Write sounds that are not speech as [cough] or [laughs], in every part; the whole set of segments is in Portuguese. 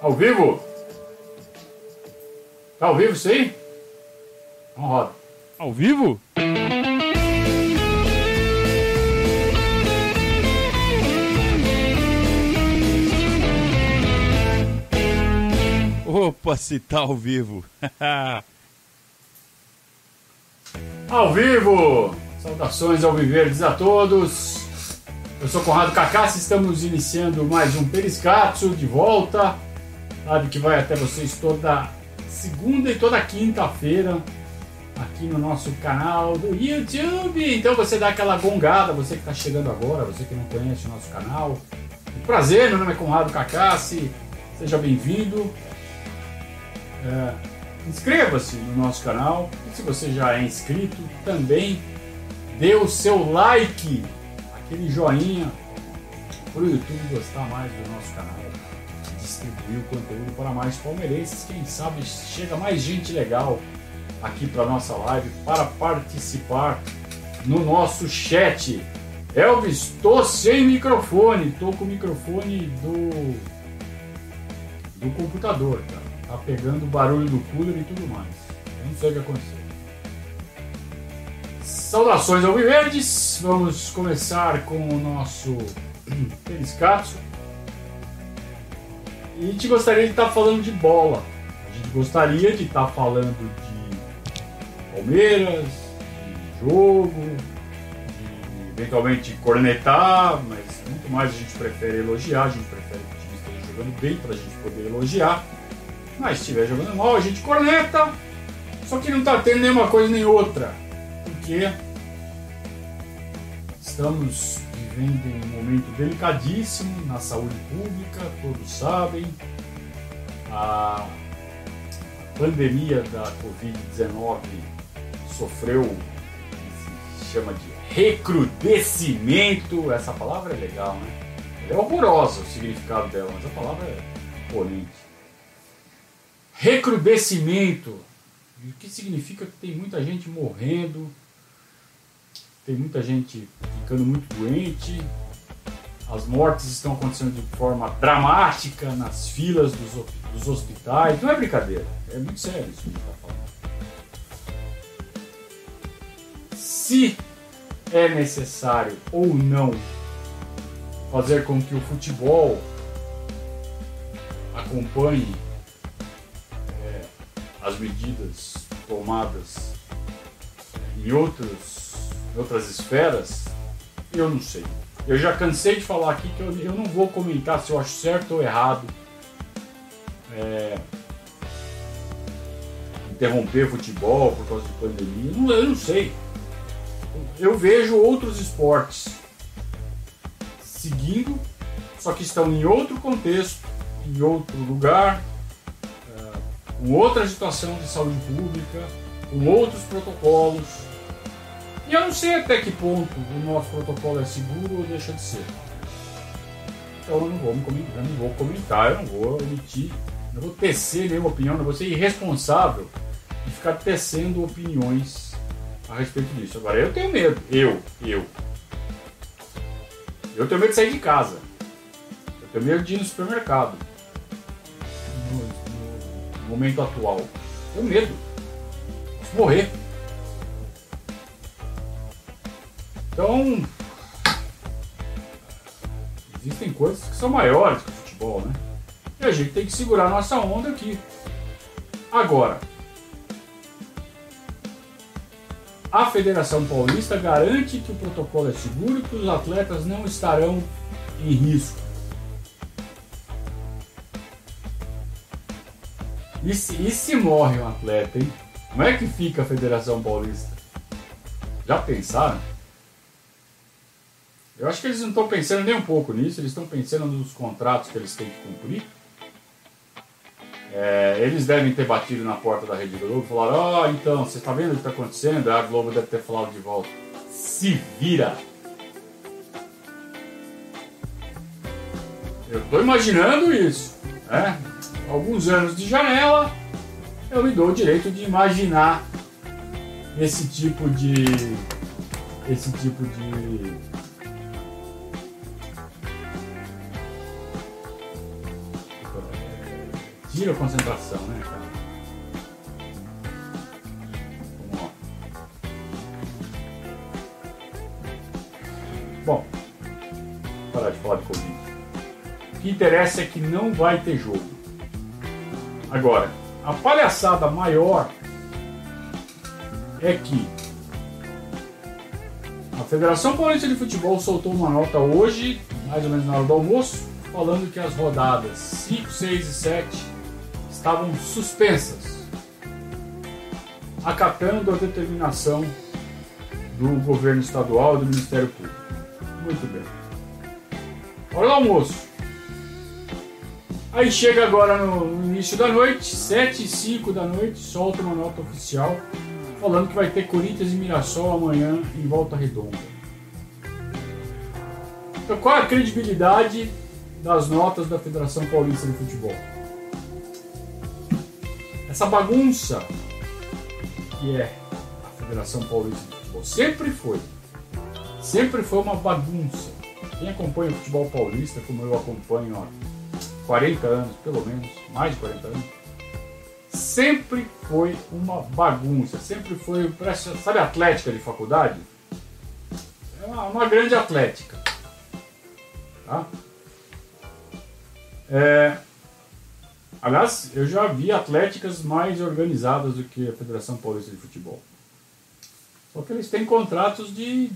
Ao vivo? Tá ao vivo isso aí? Então roda. Ao vivo? Opa, se tá ao vivo. [laughs] ao vivo! Saudações ao Viverdes a todos. Eu sou Conrado Cacassi, estamos iniciando mais um Periscatso de volta. Que vai até vocês toda segunda e toda quinta-feira aqui no nosso canal do YouTube. Então você dá aquela gongada, você que está chegando agora, você que não conhece o nosso canal. Um prazer, meu nome é Conrado Cacassi, seja bem-vindo. É, Inscreva-se no nosso canal e se você já é inscrito, também dê o seu like, aquele joinha para o YouTube gostar mais do nosso canal, distribuir o conteúdo para mais palmeirenses, quem sabe chega mais gente legal aqui para nossa live para participar no nosso chat. Elvis, tô sem microfone, tô com o microfone do do computador, cara. Tá pegando o barulho do cooler e tudo mais. Eu não sei o que aconteceu. Saudações ao Viverdes! Vamos começar com o nosso [clears throat] Periscatso. A gente gostaria de estar falando de bola. A gente gostaria de estar falando de Palmeiras, de jogo, de eventualmente cornetar, mas muito mais a gente prefere elogiar, a gente prefere que o time esteja jogando bem para a gente poder elogiar. Mas se estiver jogando mal, a gente corneta. Só que não está tendo nenhuma coisa nem outra. Porque estamos vivendo um momento delicadíssimo na saúde pública, todos sabem. A pandemia da Covid-19 sofreu que se chama de recrudescimento. Essa palavra é legal, né? É horrorosa o significado dela, mas a palavra é imponente recrudescimento, o que significa que tem muita gente morrendo, tem muita gente ficando muito doente, as mortes estão acontecendo de forma dramática nas filas dos, dos hospitais. Não é brincadeira, é muito sério isso que a gente está falando. Se é necessário ou não fazer com que o futebol acompanhe as medidas tomadas em, outros, em outras esferas, eu não sei. Eu já cansei de falar aqui que eu, eu não vou comentar se eu acho certo ou errado é, interromper futebol por causa de pandemia. Não, eu não sei. Eu vejo outros esportes seguindo, só que estão em outro contexto, em outro lugar, com outra situação de saúde pública, com outros protocolos. E eu não sei até que ponto o nosso protocolo é seguro ou deixa de ser. Então eu não vou, eu não vou comentar, eu não vou emitir, não vou tecer nenhuma opinião, não vou ser irresponsável de ficar tecendo opiniões a respeito disso. Agora eu tenho medo, eu, eu. Eu tenho medo de sair de casa. Eu tenho medo de ir no supermercado momento atual? Tenho medo. Posso morrer. Então, existem coisas que são maiores que o futebol, né? E a gente tem que segurar a nossa onda aqui. Agora, a Federação Paulista garante que o protocolo é seguro e que os atletas não estarão em risco. E se, e se morre um atleta, hein? Como é que fica a Federação Paulista? Já pensaram? Eu acho que eles não estão pensando nem um pouco nisso, eles estão pensando nos contratos que eles têm que cumprir. É, eles devem ter batido na porta da Rede Globo e falaram: Ó, oh, então, você está vendo o que está acontecendo? A Globo deve ter falado de volta: se vira! Eu estou imaginando isso, né? alguns anos de janela, eu me dou o direito de imaginar esse tipo de. esse tipo de. Vira a concentração, né, cara? Vamos. Bom, parar de falar de Covid. O que interessa é que não vai ter jogo. Agora, a palhaçada maior é que a Federação Paulista de Futebol soltou uma nota hoje, mais ou menos na hora do almoço, falando que as rodadas 5, 6 e 7 estavam suspensas, acatando a determinação do governo estadual e do Ministério Público. Muito bem. Hora do almoço. Aí chega agora no, no início da noite, 7 e 5 da noite, solta uma nota oficial falando que vai ter Corinthians e Mirassol amanhã em Volta Redonda. Então, qual é a credibilidade das notas da Federação Paulista de Futebol? Essa bagunça que é a Federação Paulista de Futebol sempre foi, sempre foi uma bagunça. Quem acompanha o futebol paulista, como eu acompanho há 40 anos, pelo menos, mais de 40 anos, sempre foi uma bagunça, sempre foi, sabe, atlética de faculdade? É uma, uma grande atlética. Tá? É, aliás, eu já vi atléticas mais organizadas do que a Federação Paulista de Futebol. Só que eles têm contratos de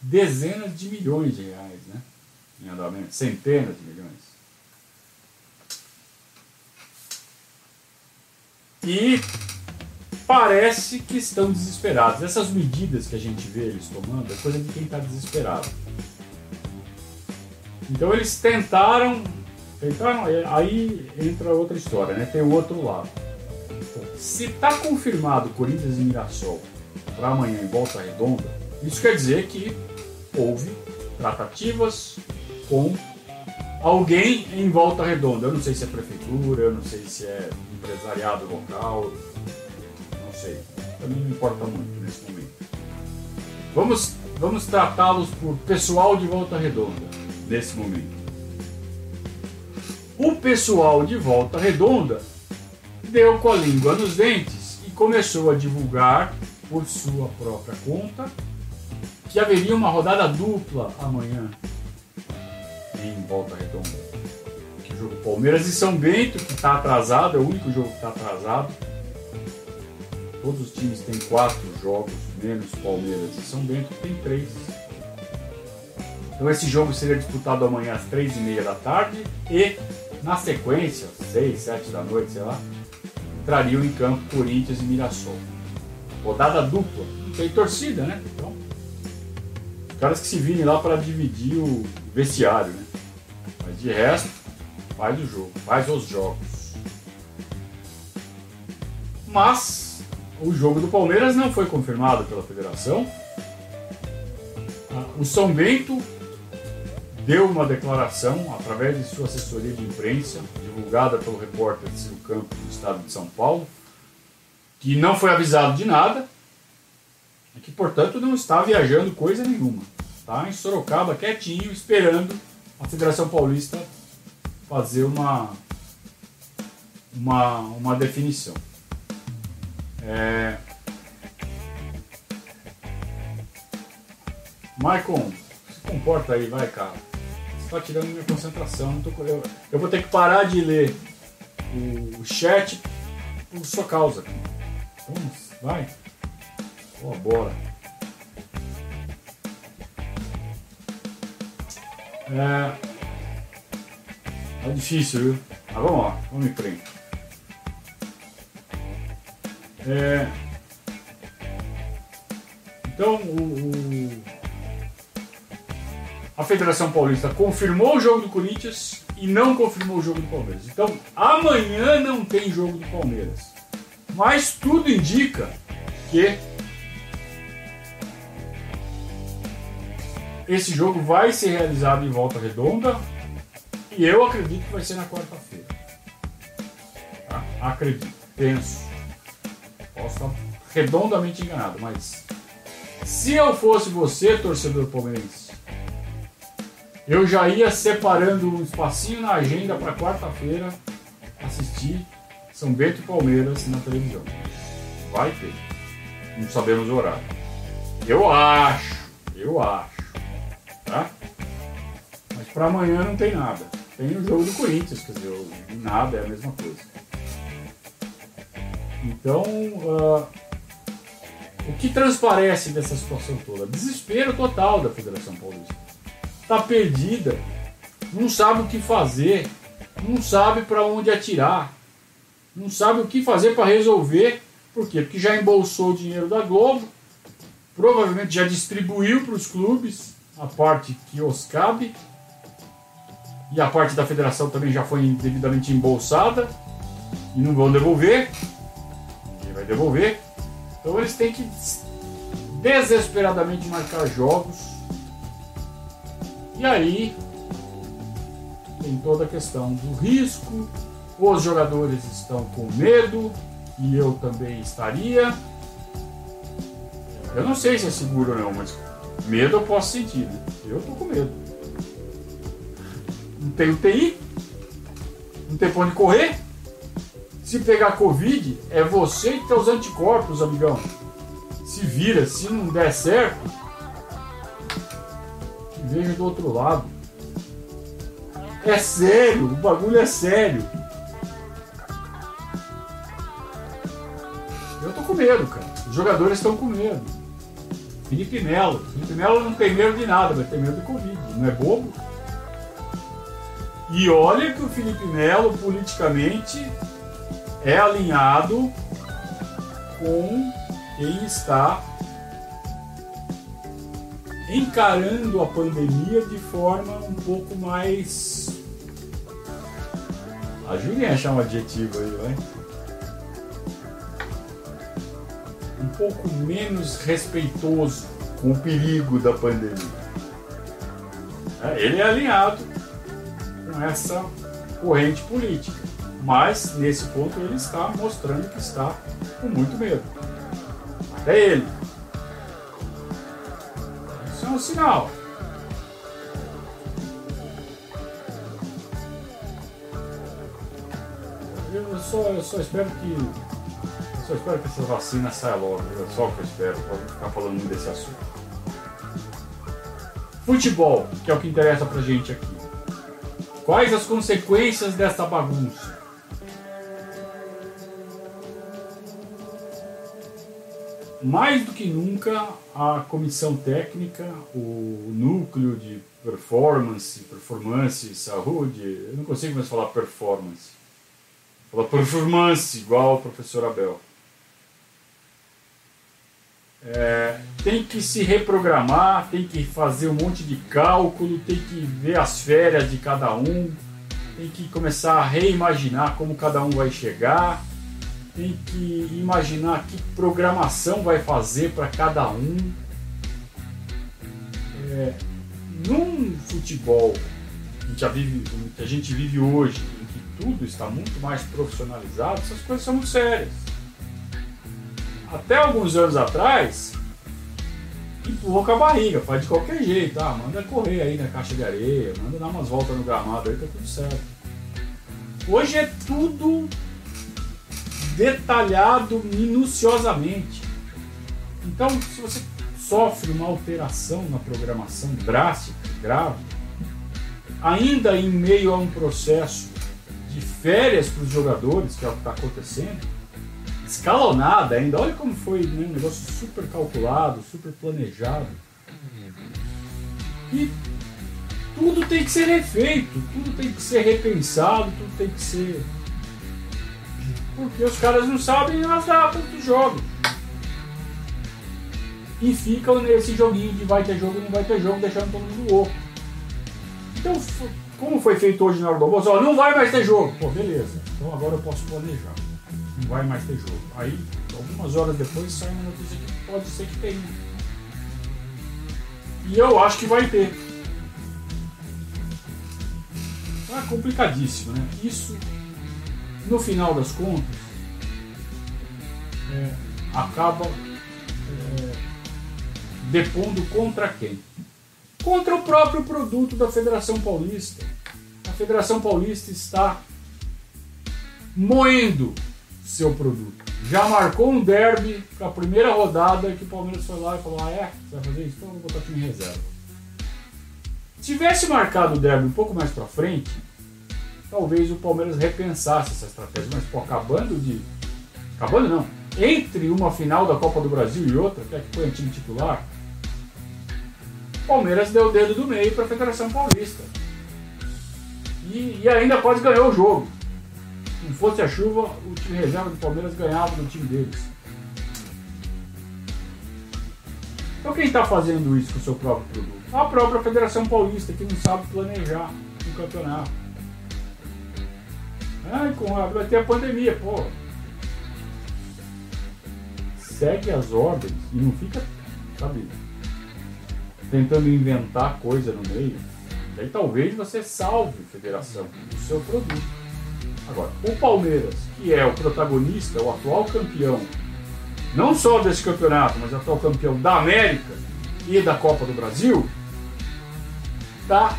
dezenas de milhões de reais, né? Em andamento, centenas de milhões. E parece que estão desesperados. Essas medidas que a gente vê eles tomando é coisa de quem está desesperado. Então eles tentaram, tentaram. É, aí entra outra história, né? Tem o outro lado. Se está confirmado Corinthians e Mirassol para amanhã em Volta Redonda, isso quer dizer que houve tratativas com alguém em Volta Redonda. Eu não sei se é prefeitura, eu não sei se é empresariado local, não sei. Também não importa muito nesse momento. Vamos, vamos tratá-los por pessoal de Volta Redonda nesse momento. O pessoal de Volta Redonda deu com a língua nos dentes e começou a divulgar por sua própria conta que haveria uma rodada dupla amanhã em Volta Redonda jogo Palmeiras e São Bento, que está atrasado, é o único jogo que está atrasado. Todos os times têm quatro jogos, menos Palmeiras e São Bento tem três. Então esse jogo seria disputado amanhã às três e meia da tarde e na sequência, seis, sete da noite, sei lá, entrariam em campo Corinthians e Mirassol. Rodada dupla, não tem torcida, né? Então, caras que se virem lá para dividir o vestiário, né? Mas de resto, faz o jogo, faz os jogos. Mas o jogo do Palmeiras não foi confirmado pela federação. Ah, o São Bento deu uma declaração através de sua assessoria de imprensa, divulgada pelo repórter Ciro Campos do estado de São Paulo, que não foi avisado de nada e que, portanto, não está viajando coisa nenhuma. Está em Sorocaba, quietinho, esperando a Federação Paulista fazer uma, uma, uma definição. É... Se comporta aí, vai, cara. Está tirando minha concentração. Tô... Eu, eu, vou ter que parar de ler o, chat por sua causa. Vamos, vai. Boa bola. É... Tá difícil, viu? Mas vamos lá, vamos em frente. É... Então, o, o... a Federação Paulista confirmou o jogo do Corinthians e não confirmou o jogo do Palmeiras. Então, amanhã não tem jogo do Palmeiras. Mas tudo indica que esse jogo vai ser realizado em volta redonda e eu acredito que vai ser na quarta-feira. Tá? Acredito, penso. Posso estar redondamente enganado, mas se eu fosse você, torcedor palmeirense, eu já ia separando um espacinho na agenda para quarta-feira assistir São Bento e Palmeiras na televisão. Vai ter. Não sabemos o horário. Eu acho, eu acho. Tá? Mas para amanhã não tem nada. Tem o jogo do Corinthians, quer dizer, nada é a mesma coisa. Então, uh, o que transparece dessa situação toda? Desespero total da Federação Paulista. Está perdida, não sabe o que fazer, não sabe para onde atirar, não sabe o que fazer para resolver. Por quê? Porque já embolsou o dinheiro da Globo, provavelmente já distribuiu para os clubes a parte que os cabe, e a parte da federação também já foi devidamente embolsada, e não vão devolver. Ninguém vai devolver. Então eles têm que desesperadamente marcar jogos. E aí tem toda a questão do risco, os jogadores estão com medo, e eu também estaria. Eu não sei se é seguro ou não, mas medo eu posso sentir. Né? Eu tô com medo. Não tem UTI, não tem pra onde correr. Se pegar Covid, é você que tem os anticorpos, amigão. Se vira, se não der certo, veja do outro lado. É sério, o bagulho é sério. Eu tô com medo, cara. Os jogadores estão com medo. Felipe Melo. Felipe Melo não tem medo de nada, mas tem medo do Covid. Não é bobo? E olha que o Felipe Melo, politicamente, é alinhado com quem está encarando a pandemia de forma um pouco mais. Ajudem a achar um adjetivo aí, vai. Um pouco menos respeitoso com o perigo da pandemia. É, ele é alinhado com essa corrente política. Mas nesse ponto ele está mostrando que está com muito medo. Até ele. Isso é um sinal. Eu só, eu só espero que. Eu só espero que essa vacina saia logo. É só o que eu espero. Pode ficar falando desse assunto. Futebol, que é o que interessa pra gente aqui. Quais as consequências desta bagunça? Mais do que nunca, a comissão técnica, o núcleo de performance, performance, saúde, eu não consigo mais falar performance. Falar performance, igual o professor Abel. É, tem que se reprogramar, tem que fazer um monte de cálculo, tem que ver as férias de cada um, tem que começar a reimaginar como cada um vai chegar tem que imaginar que programação vai fazer para cada um. É, num futebol que a, vive, que a gente vive hoje, em que tudo está muito mais profissionalizado, essas coisas são muito sérias. Até alguns anos atrás, empurrou com a barriga, faz de qualquer jeito, ah, manda correr aí na caixa de areia, manda dar umas voltas no gramado aí, tá tudo certo. Hoje é tudo detalhado minuciosamente. Então, se você sofre uma alteração na programação drástica, grave, ainda em meio a um processo de férias para os jogadores, que é o que está acontecendo, escalonada ainda, olha como foi né, um negócio super calculado, super planejado. E tudo tem que ser refeito, tudo tem que ser repensado, tudo tem que ser porque os caras não sabem as datas dos jogos. E ficam nesse joguinho de vai ter jogo, não vai ter jogo, deixando todo mundo louco. Então, como foi feito hoje na hora do almoço, não vai mais ter jogo. Pô, beleza. Então agora eu posso planejar. Não vai mais ter jogo. Aí, algumas horas depois, sai uma notícia que pode ser que tenha. E eu acho que vai ter. Tá complicadíssimo, né? Isso no final das contas, é, acaba é, depondo contra quem? Contra o próprio produto da Federação Paulista. A Federação Paulista está moendo seu produto. Já marcou um derby para a primeira rodada que o Palmeiras foi lá e falou: Ah, é? Você vai fazer isso? Então eu vou botar aqui em reserva. Se tivesse marcado o derby um pouco mais para frente, talvez o Palmeiras repensasse essa estratégia. Mas, pô, acabando de. Acabando não. Entre uma final da Copa do Brasil e outra, que é que foi o time titular, o Palmeiras deu o dedo do meio para a Federação Paulista. E, e ainda quase ganhou o jogo. Se não fosse a chuva, o time reserva do Palmeiras ganhava do time deles. Então quem está fazendo isso com o seu próprio produto? A própria Federação Paulista, que não sabe planejar um campeonato. Ai, Conrado, vai ter a pandemia, pô. Segue as ordens e não fica, sabe, tentando inventar coisa no meio. Aí talvez você salve a federação, o seu produto. Agora, o Palmeiras, que é o protagonista, o atual campeão, não só desse campeonato, mas atual campeão da América e da Copa do Brasil, está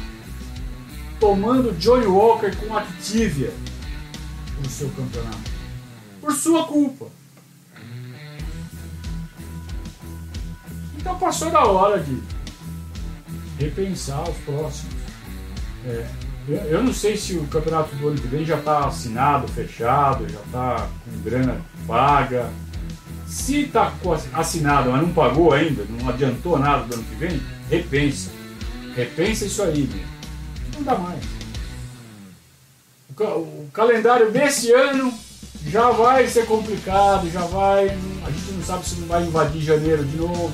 tomando Johnny Walker com Activia no seu campeonato. Por sua culpa. Então passou da hora de repensar os próximos. É, eu não sei se o campeonato do ano que vem já está assinado, fechado, já está com grana paga. Se está assinado, mas não pagou ainda, não adiantou nada do ano que vem, repensa. Repensa isso aí, meu. Não dá mais. O, calendário desse ano já vai ser complicado, já vai. A gente não sabe se não vai invadir janeiro de novo.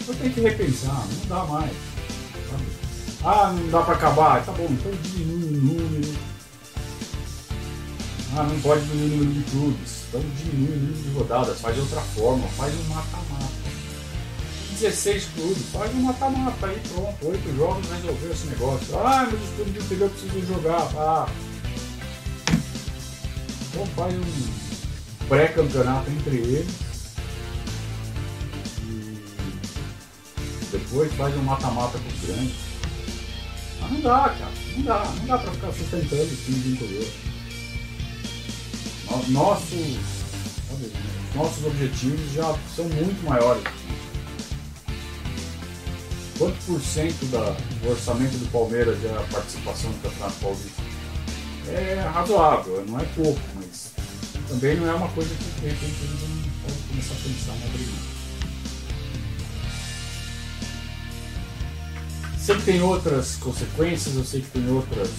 Então tem que repensar, não dá mais. Ah, não dá para acabar. Tá bom, então diminui o número. Ah, não pode diminuir o número de clubes. Então diminui o número de rodadas, faz de outra forma, faz um mata-mata. 16 clubes, faz um mata-mata aí, pronto. Oito jogos resolveu esse negócio. Ah, mas os clubes de interior precisam jogar. Ah. Então faz um pré-campeonato entre eles. E depois faz um mata-mata com os grandes. Mas não dá, cara. Não dá. Não dá pra ficar sustentando o time de interior. Nossos, nossos objetivos já são muito maiores. Quanto por cento da, do orçamento do Palmeiras é a participação do Campeonato Paulista? É razoável, não é pouco, mas também não é uma coisa que de repente a gente pode começar a pensar na briga. Sei que tem outras consequências, eu sei que tem outras.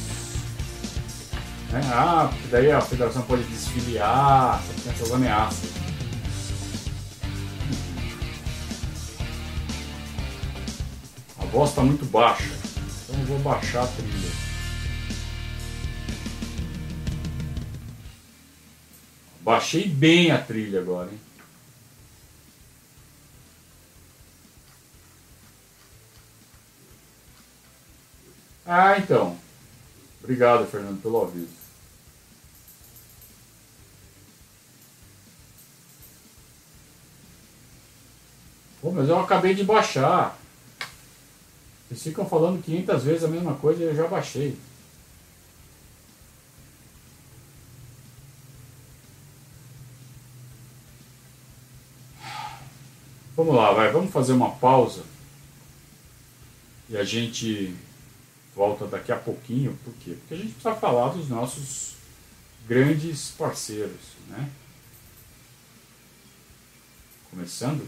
Né? Ah, daí a federação pode desfiliar, tem essas ameaças. Voz está muito baixa, então eu vou baixar a trilha. Baixei bem a trilha agora, hein? Ah, então. Obrigado, Fernando, pelo aviso. Pô, mas eu acabei de baixar. Vocês ficam falando 500 vezes a mesma coisa e eu já baixei. Vamos lá, vai, vamos fazer uma pausa. E a gente volta daqui a pouquinho. Por quê? Porque a gente precisa falar dos nossos grandes parceiros, né? Começando.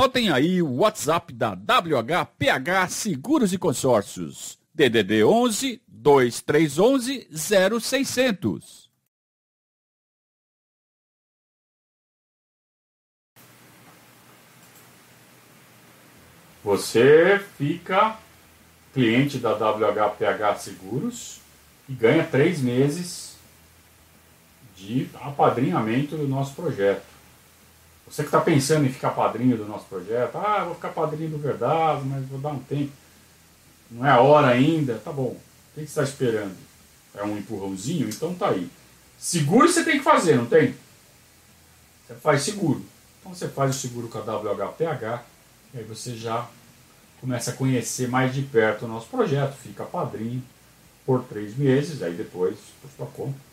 Anotem aí o WhatsApp da WHPH Seguros e Consórcios. DDD 11 2311 0600. Você fica cliente da WHPH Seguros e ganha três meses de apadrinhamento do nosso projeto. Você que está pensando em ficar padrinho do nosso projeto, ah, vou ficar padrinho do Verdade, mas vou dar um tempo. Não é a hora ainda, tá bom. O que você está esperando? É um empurrãozinho? Então tá aí. Seguro você tem que fazer, não tem? Você faz seguro. Então você faz o seguro com a WHPH e aí você já começa a conhecer mais de perto o nosso projeto, fica padrinho por três meses, aí depois por sua conta.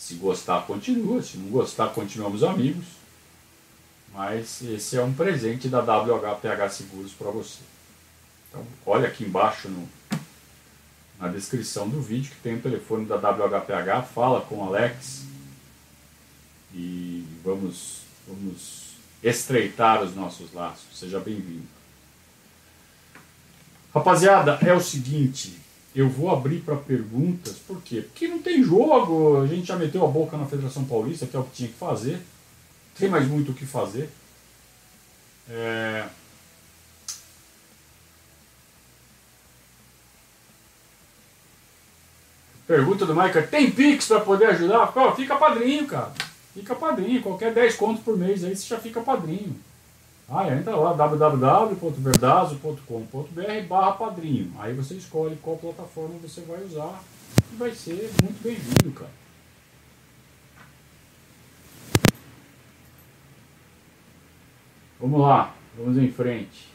Se gostar, continua. Se não gostar, continuamos amigos. Mas esse é um presente da WHPH Seguros para você. Então, olha aqui embaixo no, na descrição do vídeo que tem o telefone da WHPH. Fala com o Alex e vamos, vamos estreitar os nossos laços. Seja bem-vindo. Rapaziada, é o seguinte, eu vou abrir para perguntas, por quê? Porque não tem jogo, a gente já meteu a boca na Federação Paulista, que é o que tinha que fazer, tem mais muito o que fazer. É... Pergunta do Michael, tem Pix para poder ajudar? Pô, fica padrinho, cara. Fica padrinho, qualquer 10 contos por mês aí você já fica padrinho. Ah, entra lá www.verdazo.com.br barra padrinho. Aí você escolhe qual plataforma você vai usar e vai ser muito bem-vindo, cara. Vamos lá, vamos em frente.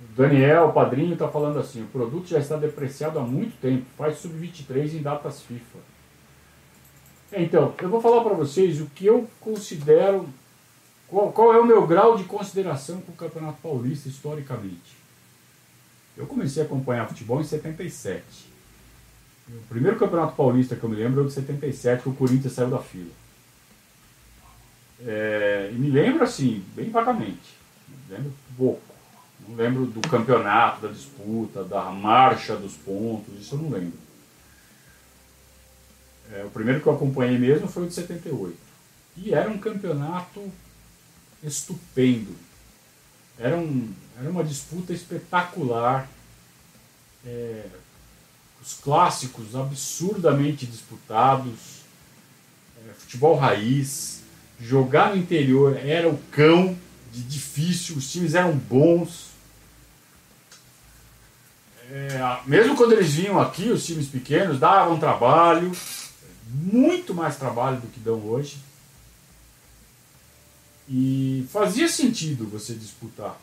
O Daniel, padrinho, está falando assim: o produto já está depreciado há muito tempo, faz sub-23 em datas FIFA. Então, eu vou falar para vocês o que eu considero qual, qual é o meu grau de consideração com o Campeonato Paulista historicamente? Eu comecei a acompanhar futebol em 77. O primeiro Campeonato Paulista que eu me lembro é o de 77, que o Corinthians saiu da fila. É, e me lembro assim, bem vagamente. Me lembro pouco. Não lembro do campeonato, da disputa, da marcha dos pontos, isso eu não lembro. É, o primeiro que eu acompanhei mesmo foi o de 78. E era um campeonato estupendo. Era, um, era uma disputa espetacular. É, os clássicos absurdamente disputados. É, futebol raiz. Jogar no interior era o cão de difícil, os times eram bons. É, mesmo quando eles vinham aqui, os times pequenos davam trabalho, muito mais trabalho do que dão hoje. E fazia sentido você disputar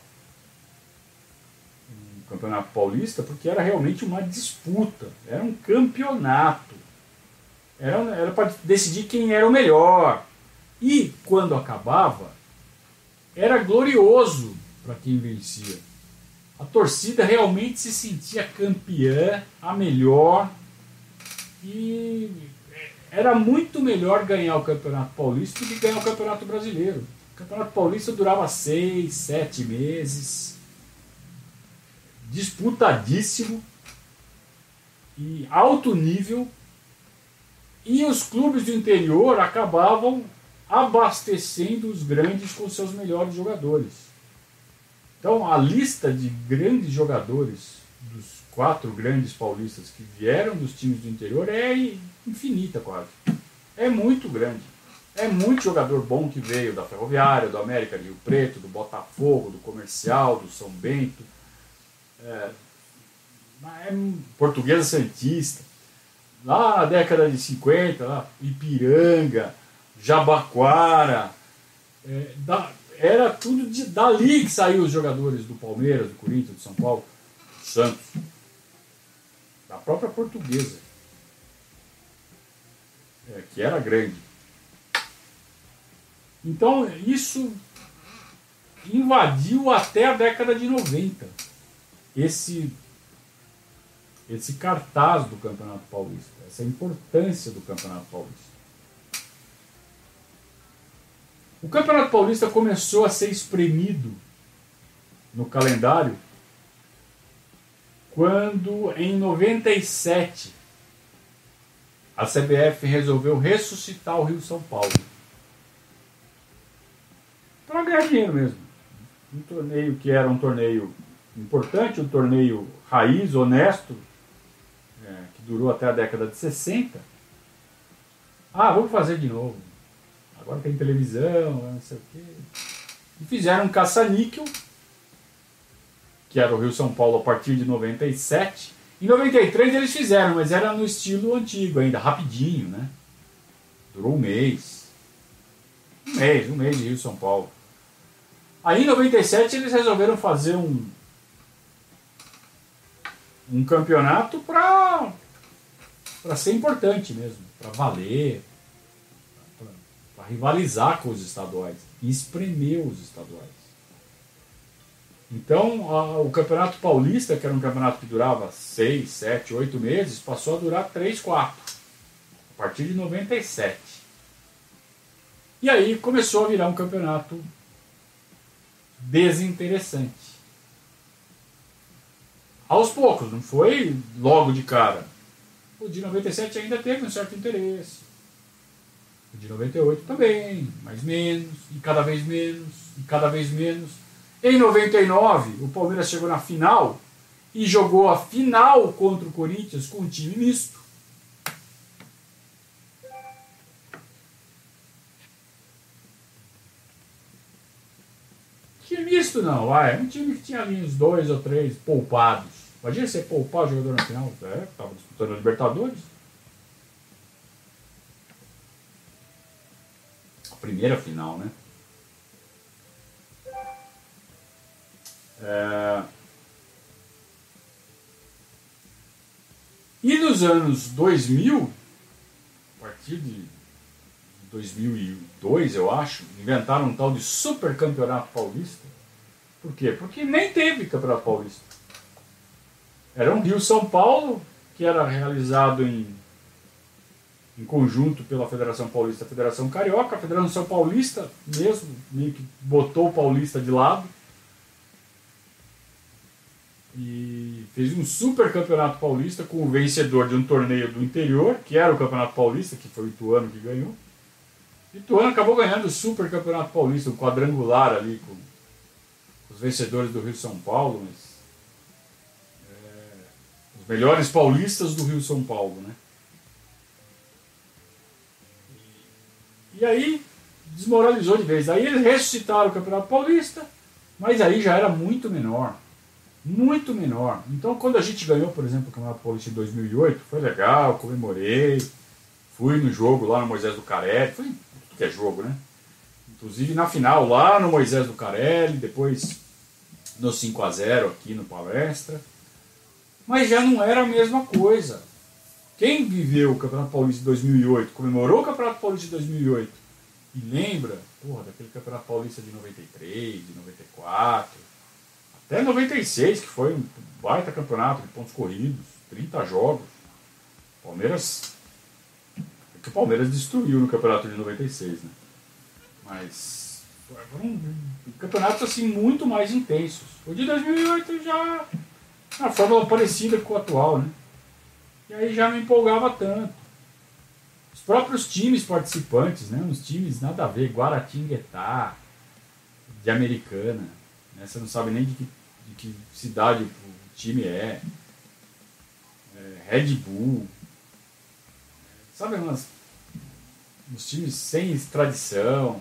um campeonato paulista porque era realmente uma disputa, era um campeonato. Era para decidir quem era o melhor. E quando acabava, era glorioso para quem vencia. A torcida realmente se sentia campeã, a melhor. E era muito melhor ganhar o Campeonato Paulista do que ganhar o Campeonato Brasileiro. O Campeonato Paulista durava seis, sete meses, disputadíssimo e alto nível, e os clubes do interior acabavam abastecendo os grandes com seus melhores jogadores. Então a lista de grandes jogadores dos quatro grandes paulistas que vieram dos times do interior é infinita quase. É muito grande. É muito jogador bom que veio da Ferroviária, do América Rio Preto, do Botafogo, do Comercial, do São Bento. É, é portuguesa Santista. Lá na década de 50, lá, Ipiranga, Jabaquara. É, da, era tudo de, dali que saiu os jogadores do Palmeiras, do Corinthians, do São Paulo, do Santos. Da própria portuguesa. É, que era grande. Então isso invadiu até a década de 90 esse, esse cartaz do Campeonato Paulista, essa importância do Campeonato Paulista. O Campeonato Paulista começou a ser espremido no calendário quando, em 97, a CBF resolveu ressuscitar o Rio São Paulo. Para ganhar dinheiro mesmo. Um torneio que era um torneio importante, um torneio raiz, honesto, é, que durou até a década de 60. Ah, vamos fazer de novo. Agora tem televisão, não sei o quê. E fizeram um caça-níquel, que era o Rio São Paulo a partir de 97. Em 93 eles fizeram, mas era no estilo antigo ainda, rapidinho, né? Durou um mês. Um mês, um mês de Rio São Paulo. Aí em 97 eles resolveram fazer um, um campeonato para ser importante mesmo, para valer, para rivalizar com os estaduais e espremer os estaduais. Então, a, o Campeonato Paulista, que era um campeonato que durava 6, 7, 8 meses, passou a durar 3, 4, a partir de 97. E aí começou a virar um campeonato desinteressante. Aos poucos, não foi logo de cara. O de 97 ainda teve um certo interesse. O de 98 também, mas menos, e cada vez menos, e cada vez menos. Em 99, o Palmeiras chegou na final e jogou a final contra o Corinthians com um time misto. Misto não, vai. É um time que tinha ali uns dois ou três poupados. Imagina você poupar o jogador na final. É, estava disputando a Libertadores. A primeira final, né? É... E nos anos 2000, a partir de 2002, eu acho, inventaram um tal de Super Campeonato Paulista. Por quê? Porque nem teve Campeonato Paulista. Era um Rio-São Paulo, que era realizado em, em conjunto pela Federação Paulista e Federação Carioca. A Federação Paulista mesmo meio que botou o Paulista de lado e fez um super campeonato paulista com o vencedor de um torneio do interior, que era o Campeonato Paulista, que foi o Ituano que ganhou. Ituano acabou ganhando o super campeonato paulista, um quadrangular ali com os vencedores do Rio São Paulo, mas, é, os melhores paulistas do Rio São Paulo, né? E, aí desmoralizou de vez. Aí eles ressuscitaram o Campeonato Paulista, mas aí já era muito menor muito menor. Então, quando a gente ganhou, por exemplo, o Campeonato Paulista em 2008, foi legal, comemorei, fui no jogo lá no Moisés do Carelli, tudo que é jogo, né? Inclusive na final lá no Moisés do Carelli, depois no 5 a 0 aqui no Palestra. Mas já não era a mesma coisa. Quem viveu o Campeonato Paulista de 2008, comemorou o Campeonato Paulista de 2008 e lembra, porra, daquele Campeonato Paulista de 93, de 94, até 96, que foi um baita campeonato de pontos corridos, 30 jogos. Palmeiras. É que o Palmeiras destruiu no campeonato de 96, né? Mas foram campeonatos assim muito mais intensos. O de 2008 já uma fórmula parecida com o atual, né? E aí já não empolgava tanto. Os próprios times participantes, né? Uns times nada a ver, Guaratinguetá, de Americana. Né? Você não sabe nem de que, de que cidade o time é. é Red Bull. Sabe umas, uns times sem tradição.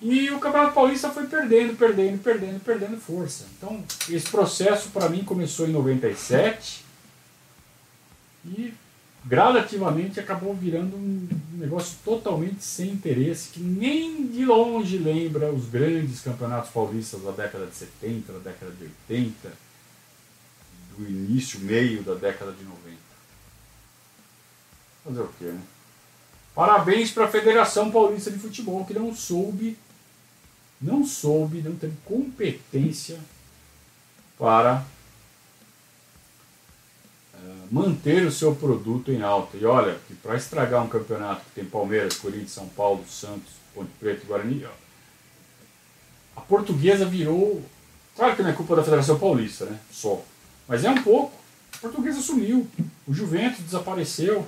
E o Campeonato Paulista foi perdendo, perdendo, perdendo, perdendo força. Então, esse processo para mim começou em 97 e gradativamente acabou virando um negócio totalmente sem interesse, que nem de longe lembra os grandes campeonatos paulistas da década de 70, da década de 80, do início, meio da década de 90. Fazer o quê, né? Parabéns para a Federação Paulista de Futebol, que não soube, não soube, não teve competência para manter o seu produto em alta. E olha, que para estragar um campeonato que tem Palmeiras, Corinthians, São Paulo, Santos, Ponte Preta e Guarani, a portuguesa virou. Claro que não é culpa da Federação Paulista, né? Só. Mas é um pouco. A portuguesa sumiu. O Juventus desapareceu.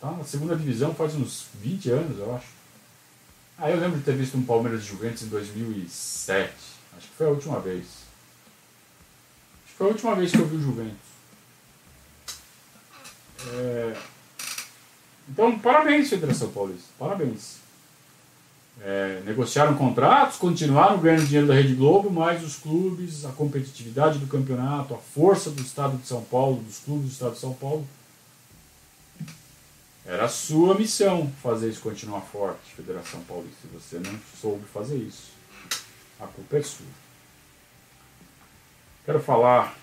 Tá na segunda divisão faz uns 20 anos, eu acho. Ah, eu lembro de ter visto um Palmeiras Juventus em 2007. Acho que foi a última vez. Acho que foi a última vez que eu vi o Juventus. É... Então, parabéns, Federação Paulista. Parabéns. É, negociaram contratos, continuaram ganhando dinheiro da Rede Globo, mas os clubes, a competitividade do campeonato, a força do Estado de São Paulo, dos clubes do Estado de São Paulo, era a sua missão fazer isso continuar forte, Federação Paulista. E você não soube fazer isso. A culpa é sua. Quero falar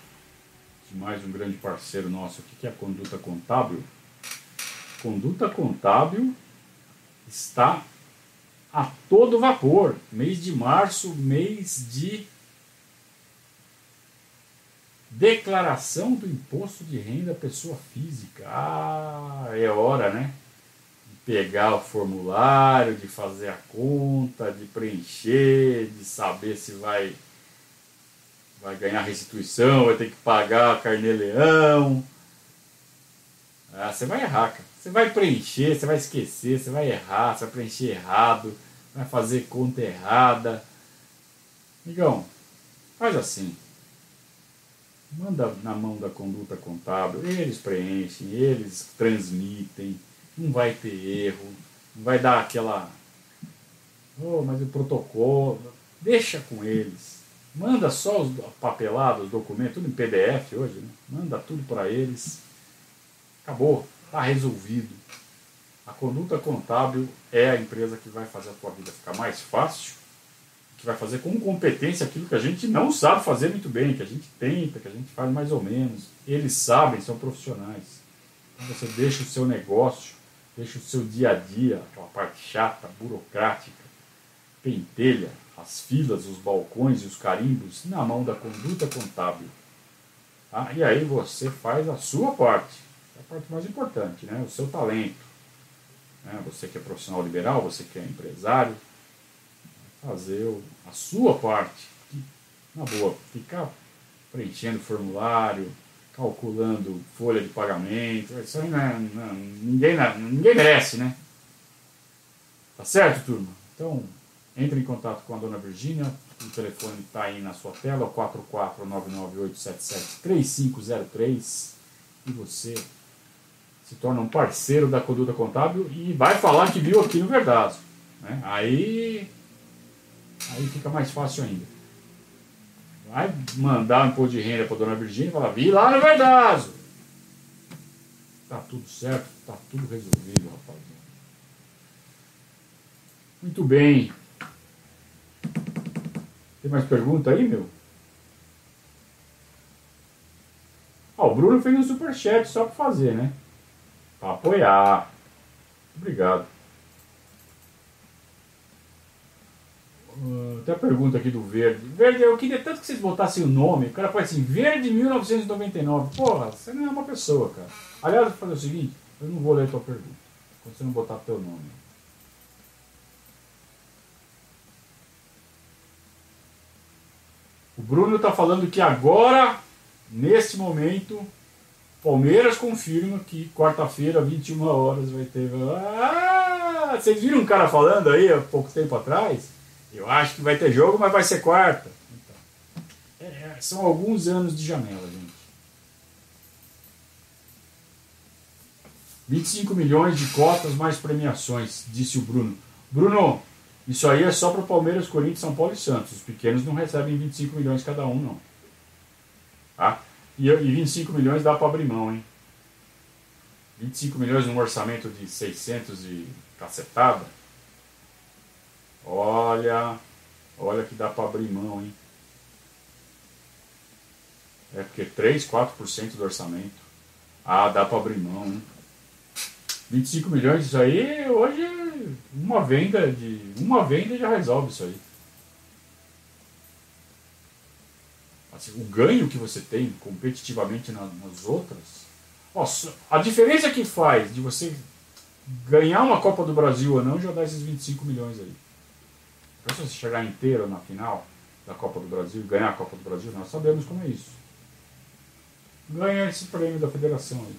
de mais um grande parceiro nosso aqui, que é a Conduta Contábil. Conduta Contábil está a todo vapor. Mês de março, mês de declaração do imposto de renda pessoa física. Ah, é hora, né? De pegar o formulário, de fazer a conta, de preencher, de saber se vai vai ganhar restituição, vai ter que pagar carnê-leão. Ah, você vai errar, cara. Você vai preencher, você vai esquecer, você vai errar, você vai preencher errado, vai fazer conta errada. Amigão, faz assim. Manda na mão da conduta contábil, eles preenchem, eles transmitem, não vai ter erro, não vai dar aquela. Oh, mas o protocolo. Deixa com eles Manda só os papelados, os documentos, tudo em PDF hoje, né? Manda tudo para eles. Acabou, está resolvido. A conduta contábil é a empresa que vai fazer a tua vida ficar mais fácil, vai fazer com competência aquilo que a gente não sabe fazer muito bem, que a gente tenta, que a gente faz mais ou menos. Eles sabem, são profissionais. Então você deixa o seu negócio, deixa o seu dia a dia, aquela parte chata, burocrática, pentelha, as filas, os balcões e os carimbos na mão da conduta contábil. Tá? E aí você faz a sua parte, é a parte mais importante, né? o seu talento. Né? Você que é profissional liberal, você que é empresário, fazer a sua parte. Na boa, ficar preenchendo formulário, calculando folha de pagamento, isso aí não, é, não ninguém, ninguém merece, né? Tá certo, turma? Então, entre em contato com a dona Virgínia, o telefone está aí na sua tela, 44998773503 e você se torna um parceiro da Conduta Contábil e vai falar que viu aqui no Verdazo. Né? Aí, aí fica mais fácil ainda. Vai mandar um imposto de renda para dona Virgínia e falar, vi lá no Verdazo. Tá tudo certo, tá tudo resolvido, rapaziada. Muito bem. Tem mais pergunta aí, meu? Ah, o Bruno fez um superchat só para fazer, né? Para apoiar. Obrigado. Uh, tem a pergunta aqui do Verde. Verde, eu queria tanto que vocês botassem o nome. O cara põe assim, Verde 1999. Porra, você não é uma pessoa, cara. Aliás, eu vou fazer o seguinte, eu não vou ler a tua pergunta. Quando você não botar teu nome. O Bruno está falando que agora, nesse momento, Palmeiras confirma que quarta-feira, 21 horas, vai ter. Ah, vocês viram um cara falando aí há pouco tempo atrás? Eu acho que vai ter jogo, mas vai ser quarta. Então, é, são alguns anos de janela, gente. 25 milhões de cotas mais premiações, disse o Bruno. Bruno, isso aí é só para Palmeiras, Corinthians, São Paulo e Santos. Os pequenos não recebem 25 milhões cada um, não. Tá? E, e 25 milhões dá para abrir mão, hein? 25 milhões num orçamento de 600 e cacetada. Olha, olha que dá para abrir mão, hein? É porque 3, 4% do orçamento. Ah, dá para abrir mão, hein? 25 milhões, isso aí hoje uma venda de. Uma venda já resolve isso aí. assim, o ganho que você tem competitivamente na, nas outras. Nossa, a diferença que faz de você ganhar uma Copa do Brasil ou não já dá esses 25 milhões aí. Então, se você chegar inteiro na final da Copa do Brasil, ganhar a Copa do Brasil, nós sabemos como é isso. Ganha esse prêmio da federação aí.